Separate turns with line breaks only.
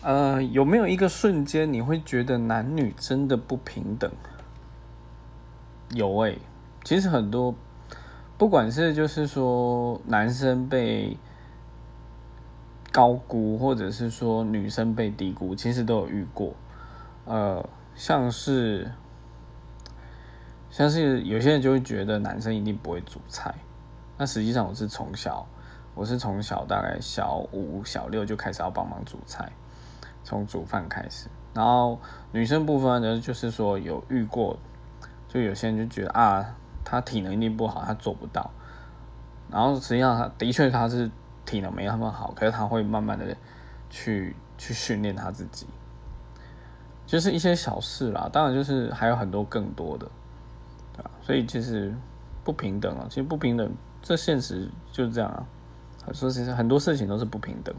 呃，有没有一个瞬间你会觉得男女真的不平等？有诶，其实很多，不管是就是说男生被高估，或者是说女生被低估，其实都有遇过。呃，像是像是有些人就会觉得男生一定不会煮菜，那实际上我是从小，我是从小大概小五、小六就开始要帮忙煮菜。从煮饭开始，然后女生部分呢，就是说有遇过，就有些人就觉得啊，她体能一定不好，她做不到。然后实际上，她的确她是体能没他们好，可是她会慢慢的去去训练她自己，就是一些小事啦。当然，就是还有很多更多的，对吧？所以其实不平等啊，其实不平等，这现实就是这样啊。说实，很多事情都是不平等。